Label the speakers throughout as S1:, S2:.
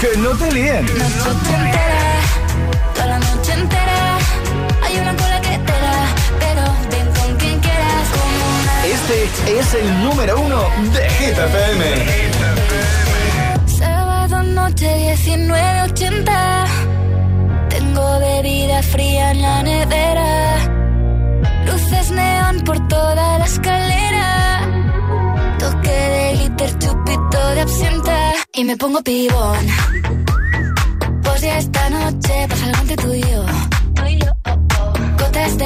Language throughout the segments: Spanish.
S1: Que no te líen.
S2: Noche entera, toda la noche entera. Hay una cola que te da, pero ven con quien quieras.
S1: Este es el número uno de Hit FM.
S2: sábado noche 1980. Tengo bebida fría en la nevera. Luces neón por toda la escalera. Toque de glitter, chupito de absenta. Y me pongo pibón. Pues ya esta noche pasa algo entre tú y yo.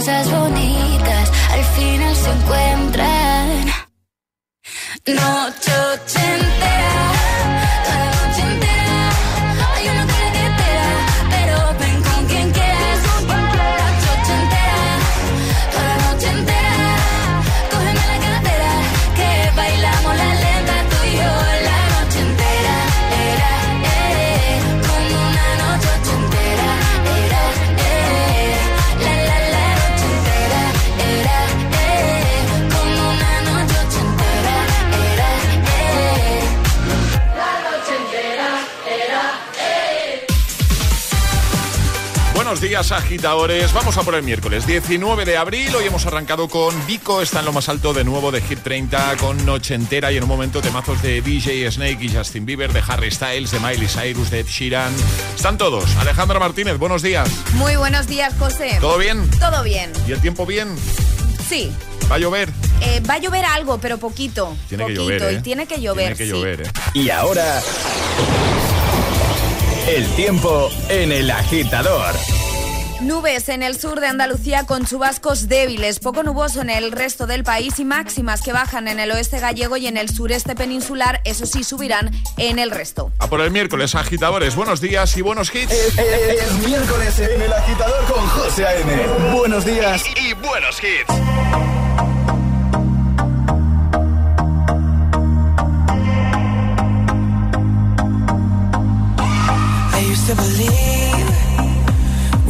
S2: Cosas bonitas al final se encuentran. Noche
S3: días, agitadores. Vamos a por el miércoles 19 de abril. Hoy hemos arrancado con Vico, está en lo más alto de nuevo de Hit 30, con Noche Entera y en un momento temazos de DJ Snake y Justin Bieber, de Harry Styles, de Miley Cyrus, de Ed Sheeran. Están todos. Alejandra Martínez, buenos días.
S4: Muy buenos días, José.
S3: ¿Todo bien?
S4: Todo bien.
S3: ¿Y el tiempo bien?
S4: Sí.
S3: ¿Va a llover?
S4: Eh, va a llover algo, pero poquito.
S3: Tiene que llover, ¿eh?
S4: Y tiene que llover.
S3: Tiene que
S4: sí.
S3: llover, ¿eh?
S1: Y ahora. El tiempo en el agitador.
S4: Nubes en el sur de Andalucía con chubascos débiles, poco nuboso en el resto del país y máximas que bajan en el oeste gallego y en el sureste peninsular, eso sí subirán en el resto.
S3: A por el miércoles, agitadores. Buenos días y buenos hits.
S5: Es, es- es miércoles en el agitador con José A.M. Buenos días.
S1: Y, y buenos hits.
S6: I used to believe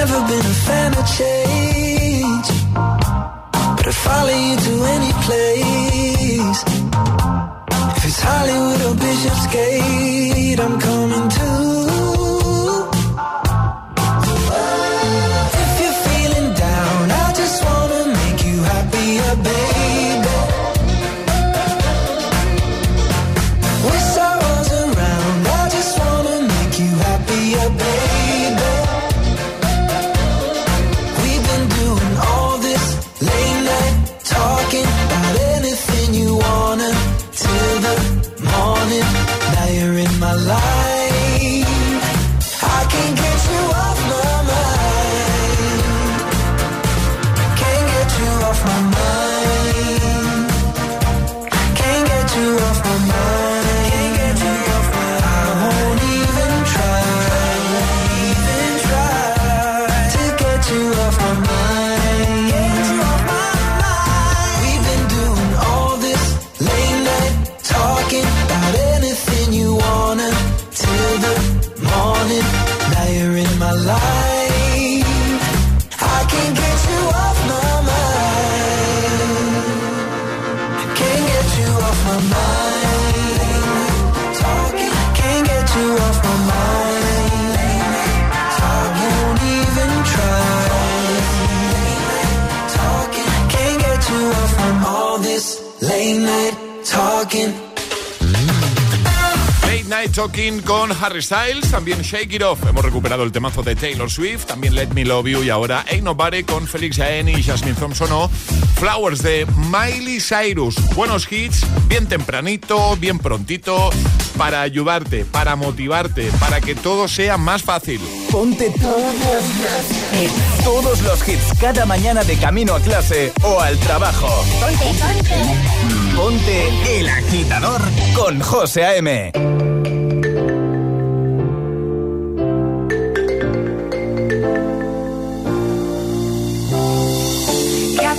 S7: never been a fan of change, but I follow you to any place. If it's Hollywood or Bishopsgate, I'm coming to. Talking
S3: con Harry Styles, también Shake It Off. Hemos recuperado el temazo de Taylor Swift, también Let Me Love You y ahora Ain't Nobody con Felix Jaén y Jasmine Thompson o Flowers de Miley Cyrus. Buenos hits, bien tempranito, bien prontito, para ayudarte, para motivarte, para que todo sea más fácil.
S1: Ponte todos los hits, todos los hits cada mañana de camino a clase o al trabajo. Ponte, ponte. Ponte el agitador con José A.M.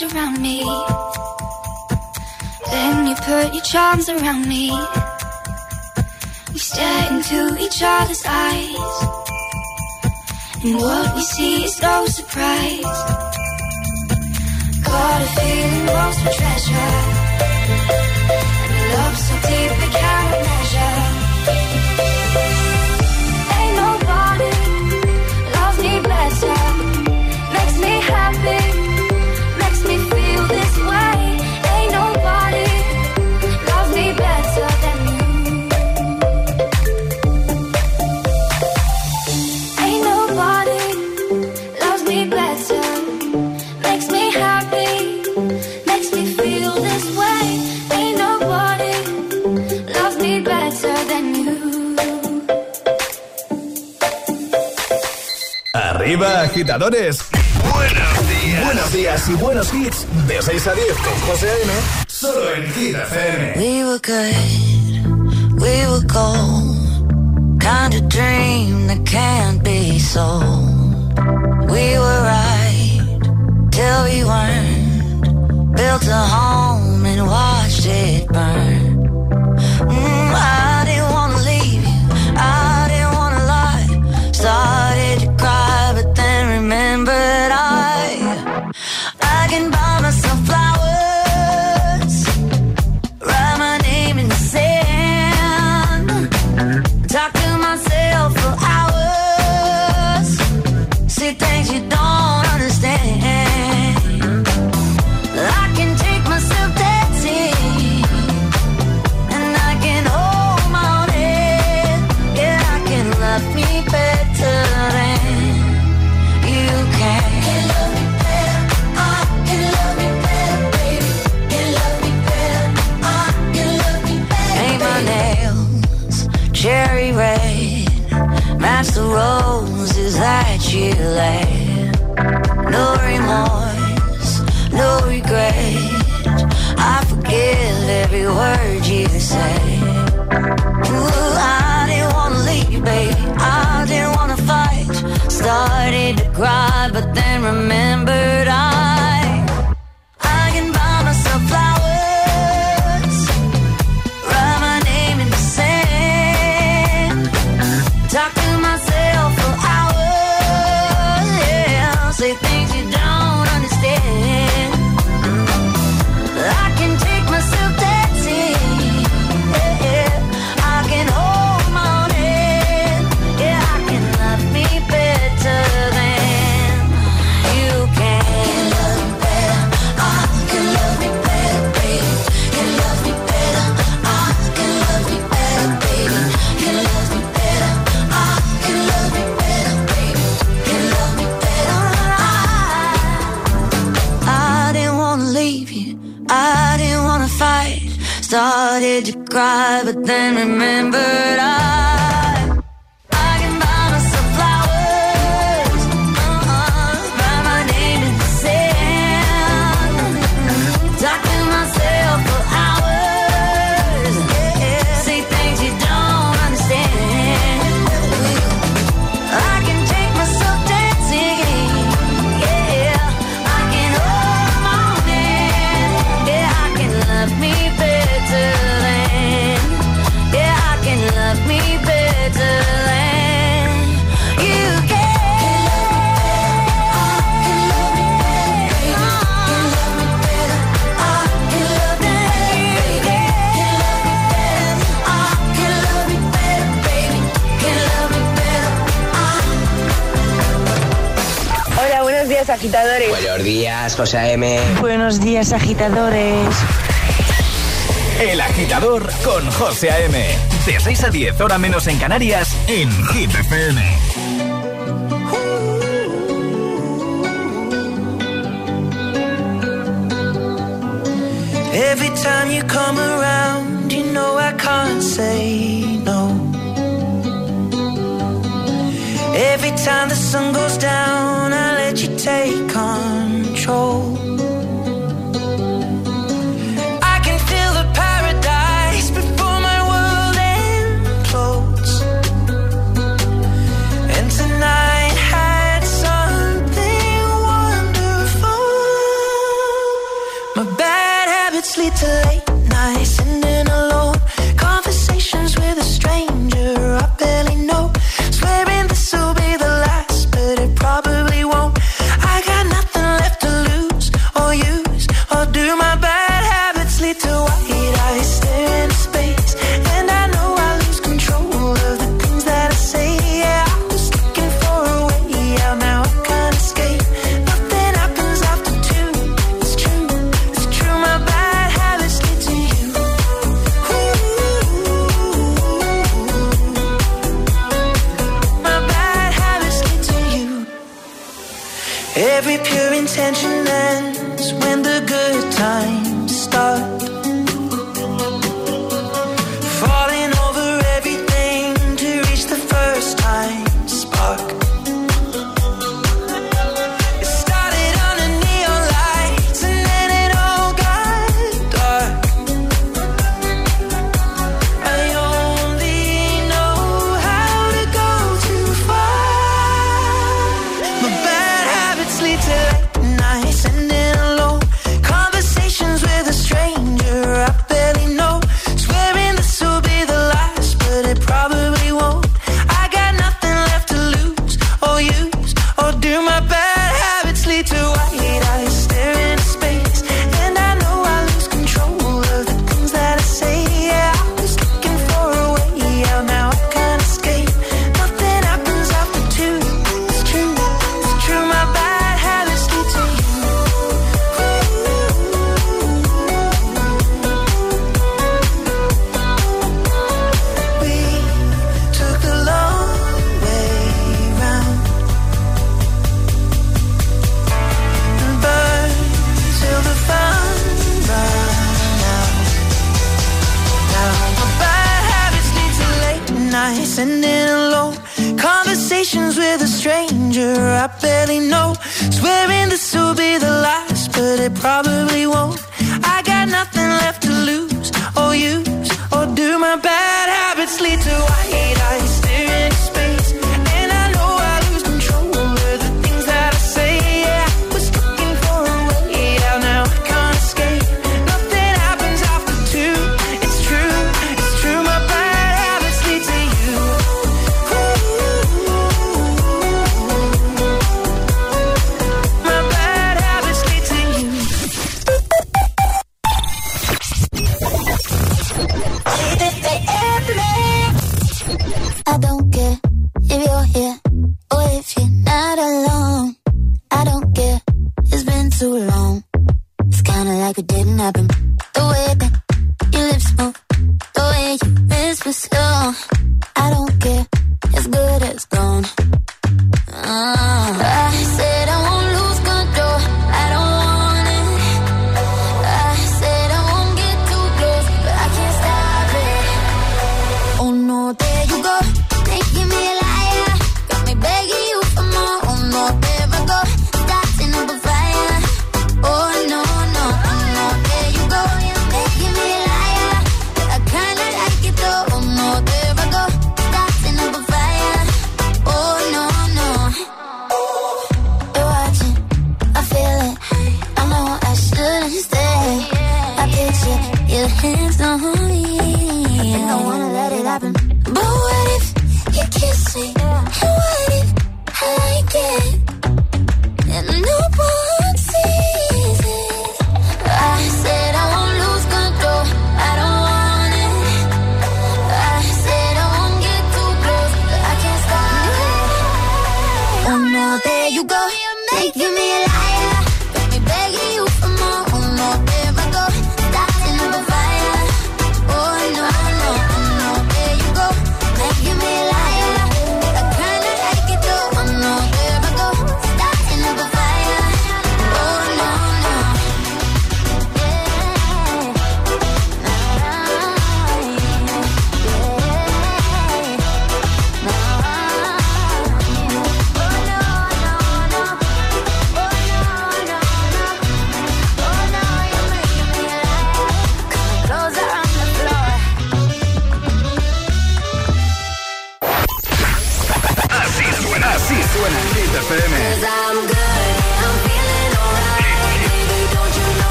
S8: arms around me. Then you put your charms around me. We stare into each other's eyes. And what we see is no surprise. Got a feeling lost for treasure. And love so deep it cannot measure. Ain't nobody loves me better. Makes me happy.
S1: arriba, agitadores. Buenos días. Buenos días y buenos hits. De 6 a 10 con José A.M. Solo en Hit FM.
S9: We were good, we were cold. Kind of dream that can't be sold. We were right till we weren't. Built a home. you cried, but then remembered I.
S10: agitadores. Buenos días, José A.M.
S11: Buenos días, agitadores.
S5: El agitador con José A.M. De 6 a 10, hora menos en Canarias, en Hit FM.
S12: Every time you come around, you know I can't say no. Every time the sun goes down, I you take
S5: on.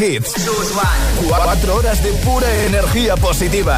S5: Hits. Cuatro horas de pura energía positiva.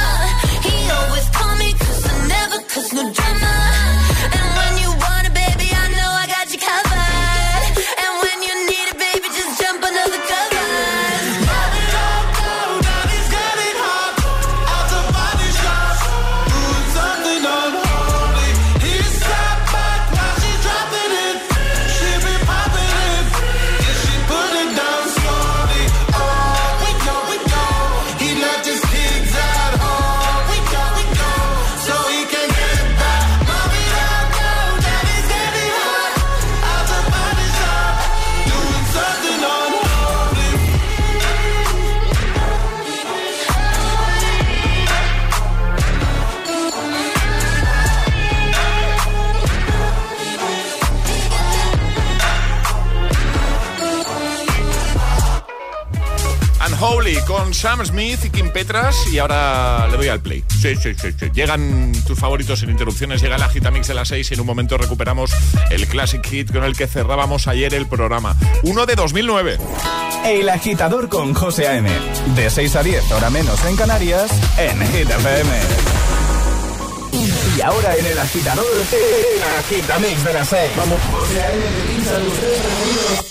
S3: Sam Smith y Kim Petras y ahora le doy al play. Sí, sí, sí, sí. Llegan tus favoritos sin interrupciones, llega la Gitamix de las 6 y en un momento recuperamos el Classic Hit con el que cerrábamos ayer el programa. Uno de 2009.
S5: El Agitador con José A.M. De 6 a 10, hora menos en Canarias, en Hit FM. Y ahora en el Agitador, el Agitamix de las 6. Vamos. José A.M.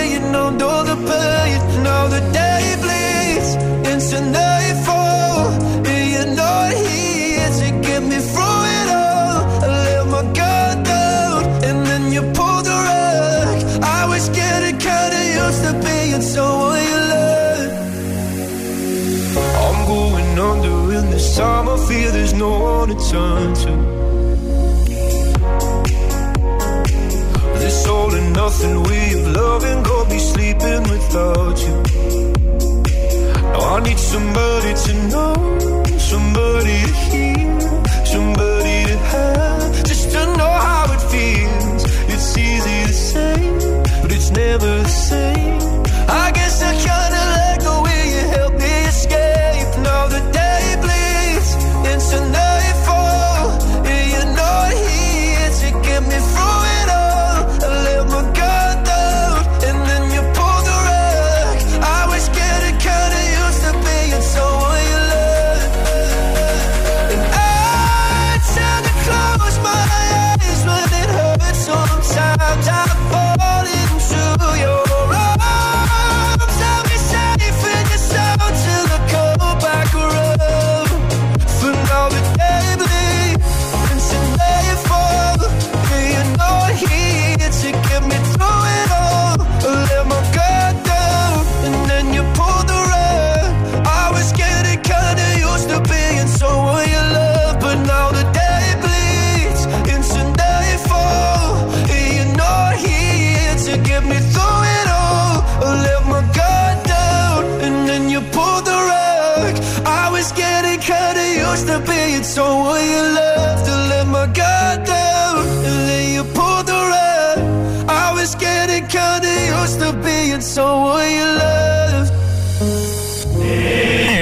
S6: the pain. Now the day bleeds into nightfall, and you're to get me through it all. I let my down, and then you the rug. I was getting kinda used to being someone you. I'm going under in this time. Feel there's no one to turn to. Nothing way of loving got me sleeping without you. Now I need somebody to know, somebody to hear, somebody to have, just to know how it feels. It's easy to say, but it's never the same. I guess I kinda like the way you help me escape. Now the day bleeds into nightfall,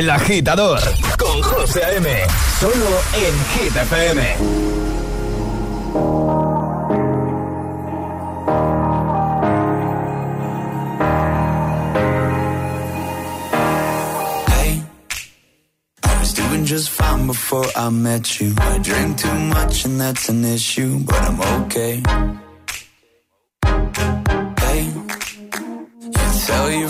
S1: El agitador con José A.M. Solo en Hit FM.
S7: just fine before I met you. I drink too much and that's an issue, but I'm okay. Hey, you tell your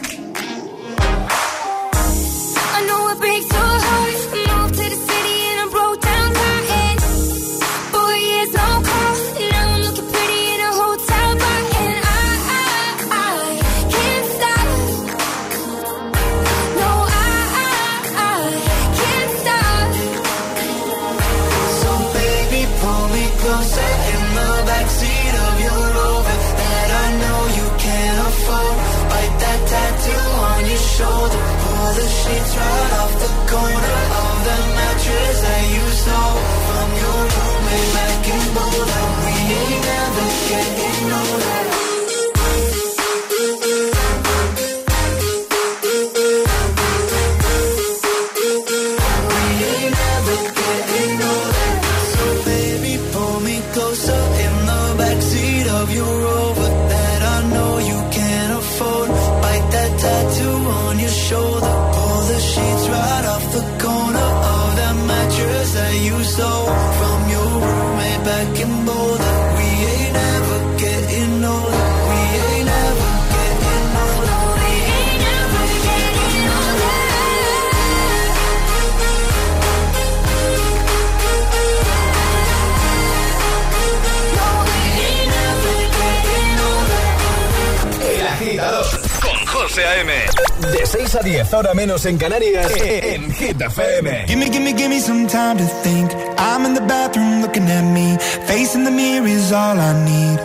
S1: Menos en Canarias, en Hit FM.
S13: Gimme, gimme, gimme some time to think. I'm in the bathroom looking at me. Facing the mirror is all I need.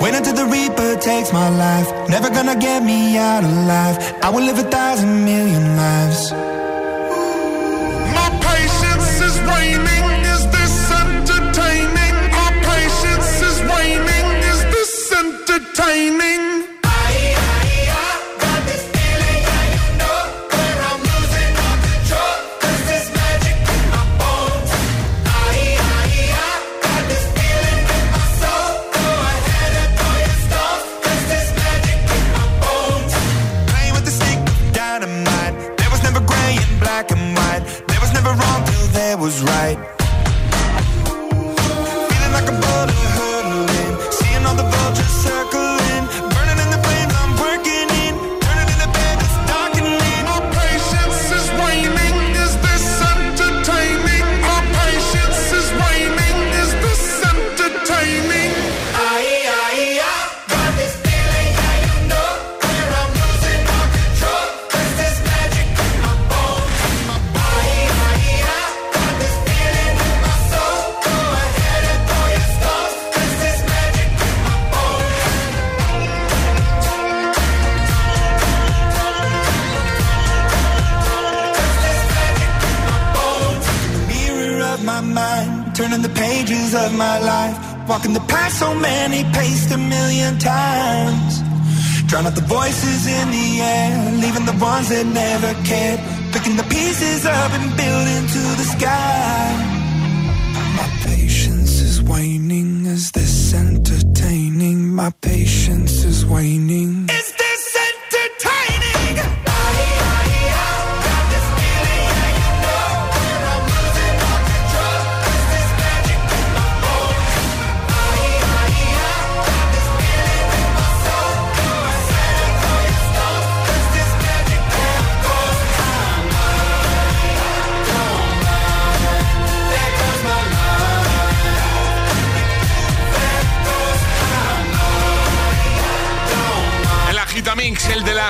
S13: Wait until the Reaper takes my life. Never gonna get me out alive. I will live a thousand million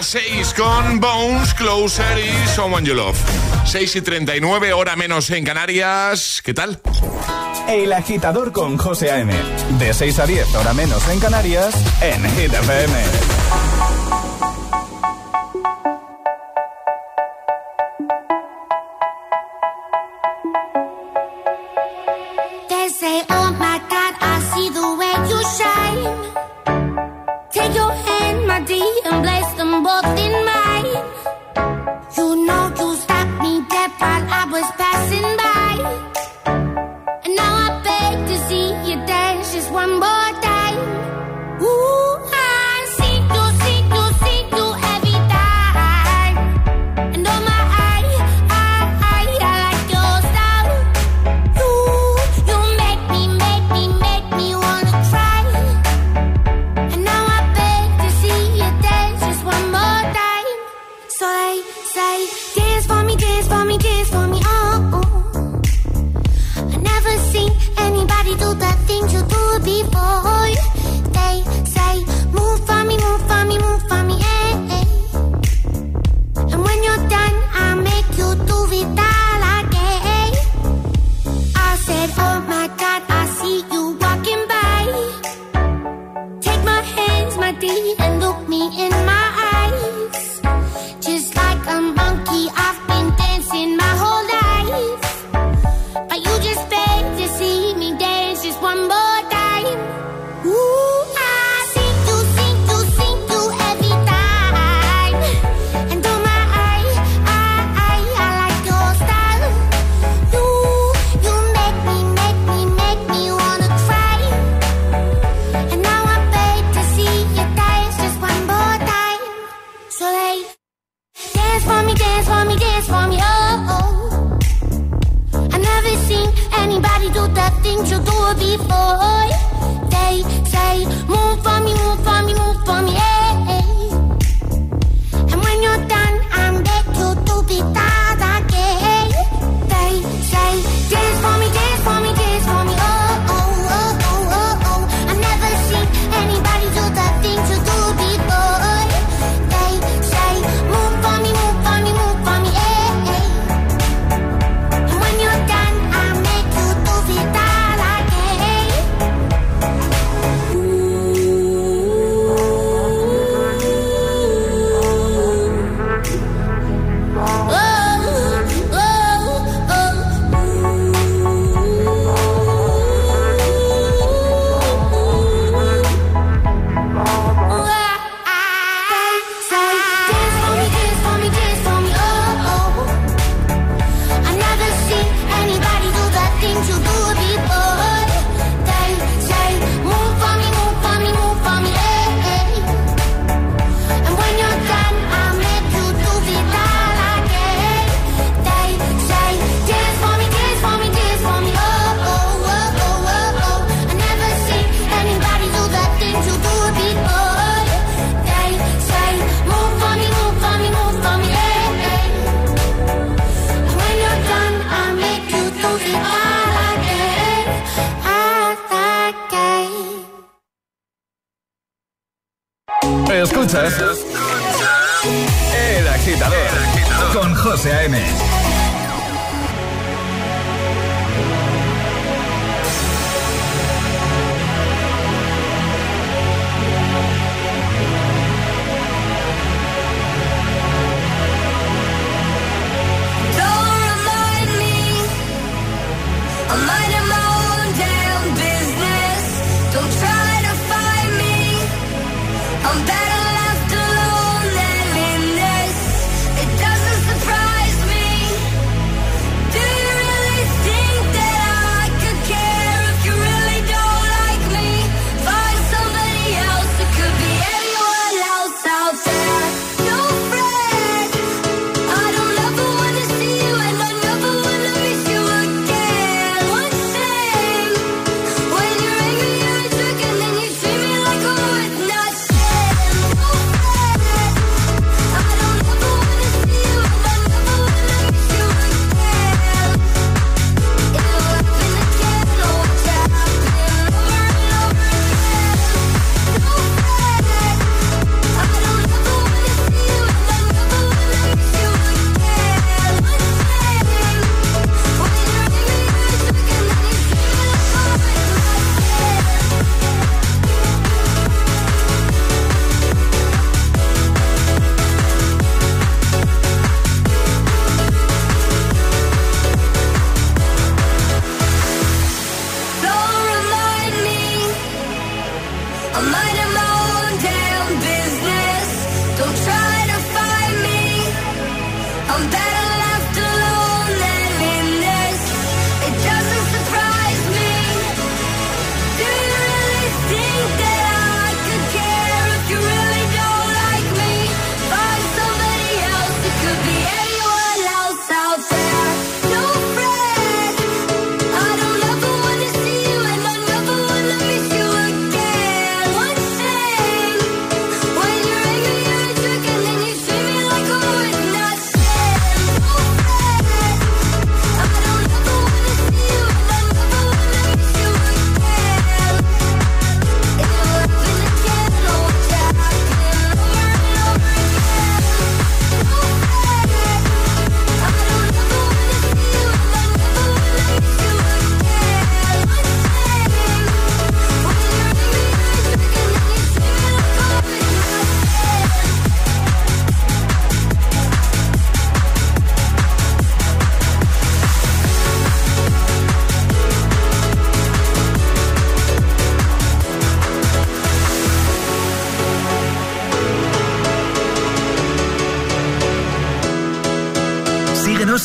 S3: 6 con Bones, Closer y Someone You Love. 6 y 39, hora menos en Canarias. ¿Qué tal?
S5: El agitador con José A.M. De 6 a 10, hora menos en Canarias, en Hit FM.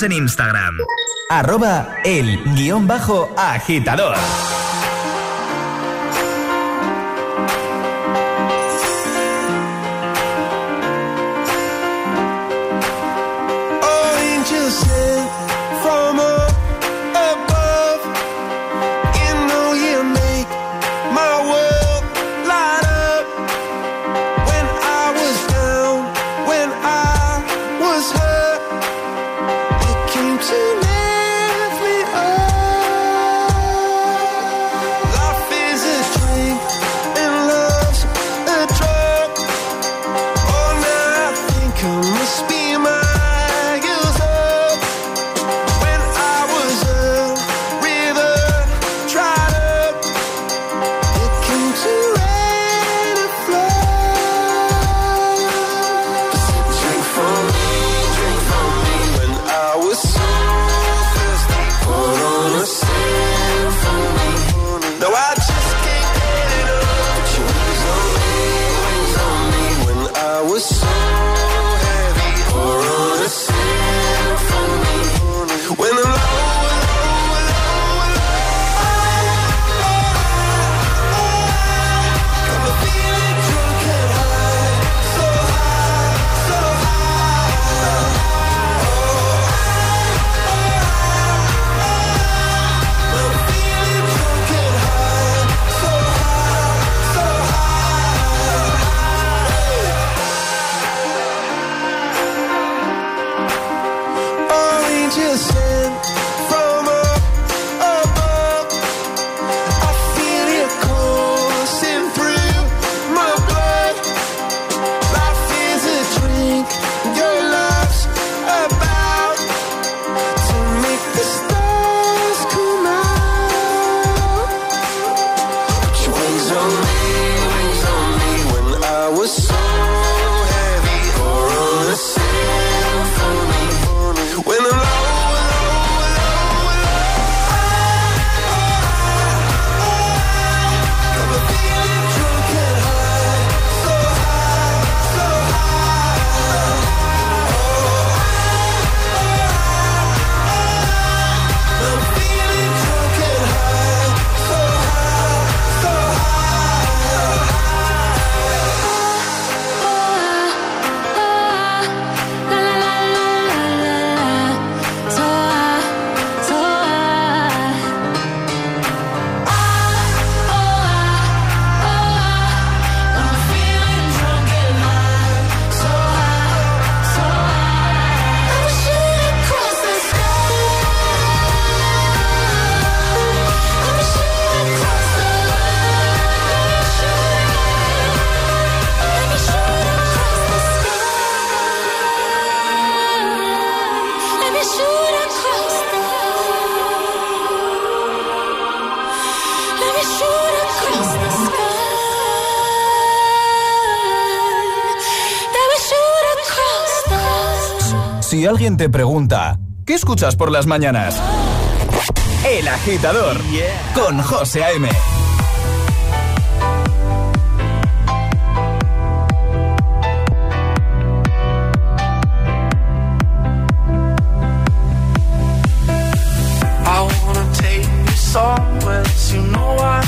S6: En Instagram. Arroba el guion bajo agitador. siguiente pregunta. ¿Qué escuchas por las mañanas? El agitador con José A.M.
S14: I know. I.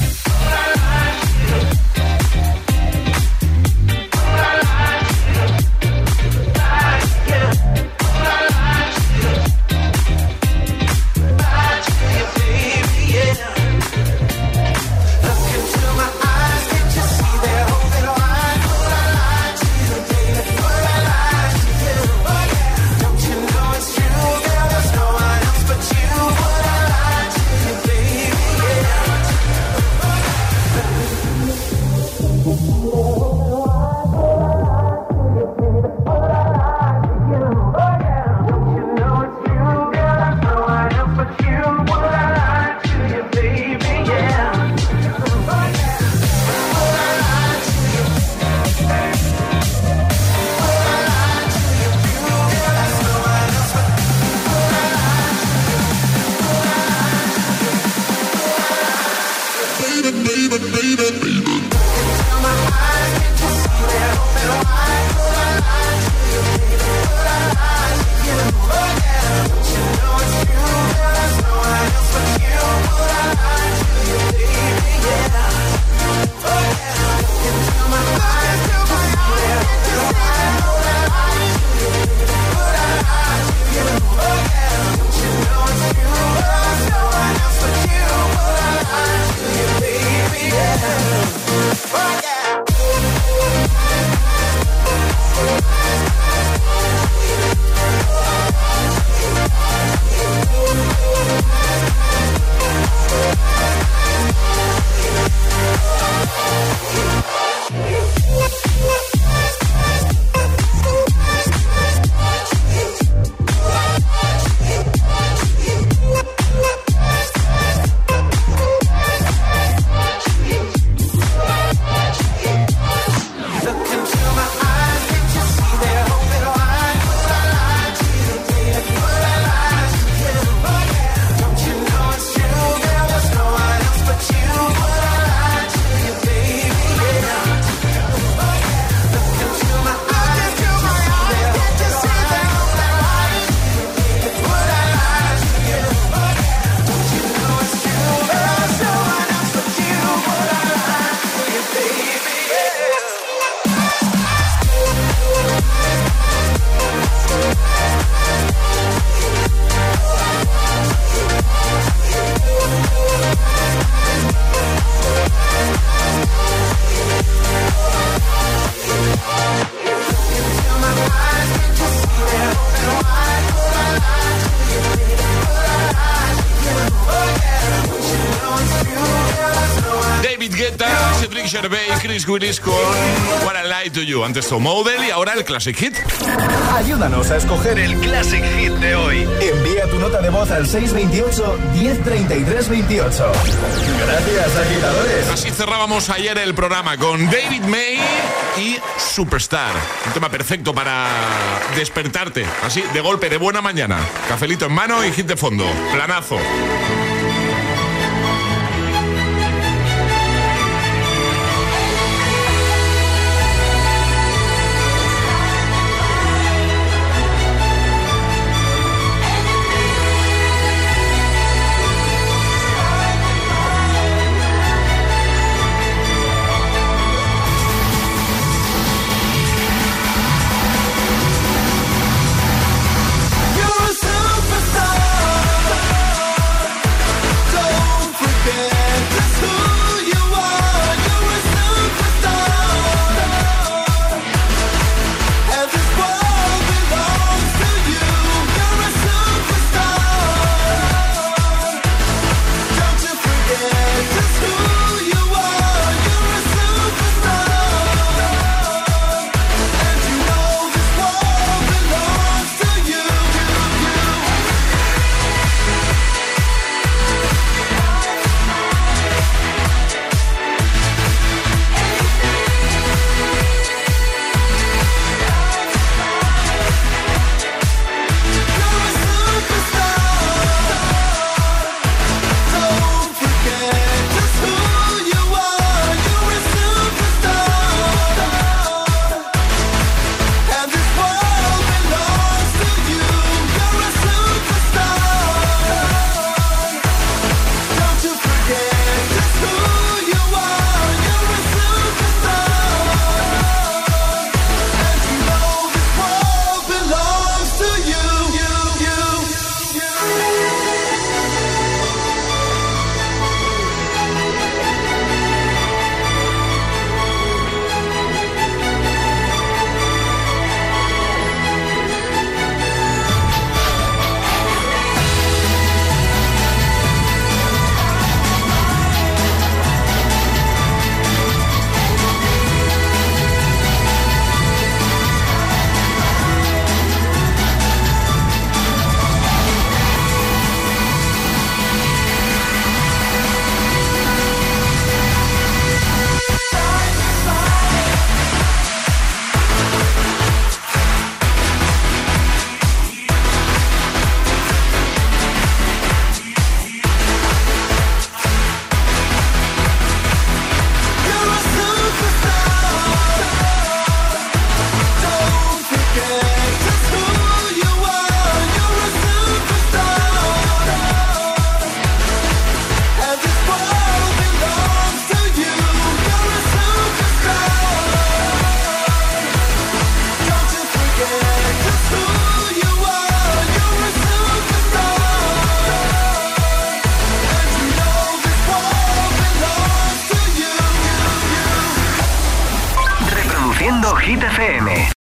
S6: Gervais Chris Willis con What I Lie to You. Antes Model y ahora el Classic Hit.
S1: Ayúdanos a escoger el Classic Hit de hoy. Envía tu nota de voz al 628 1033 28. Gracias, agitadores.
S6: Así cerrábamos ayer el programa con David May y Superstar. Un tema perfecto para despertarte, así de golpe, de buena mañana. Cafelito en mano y hit de fondo. Planazo.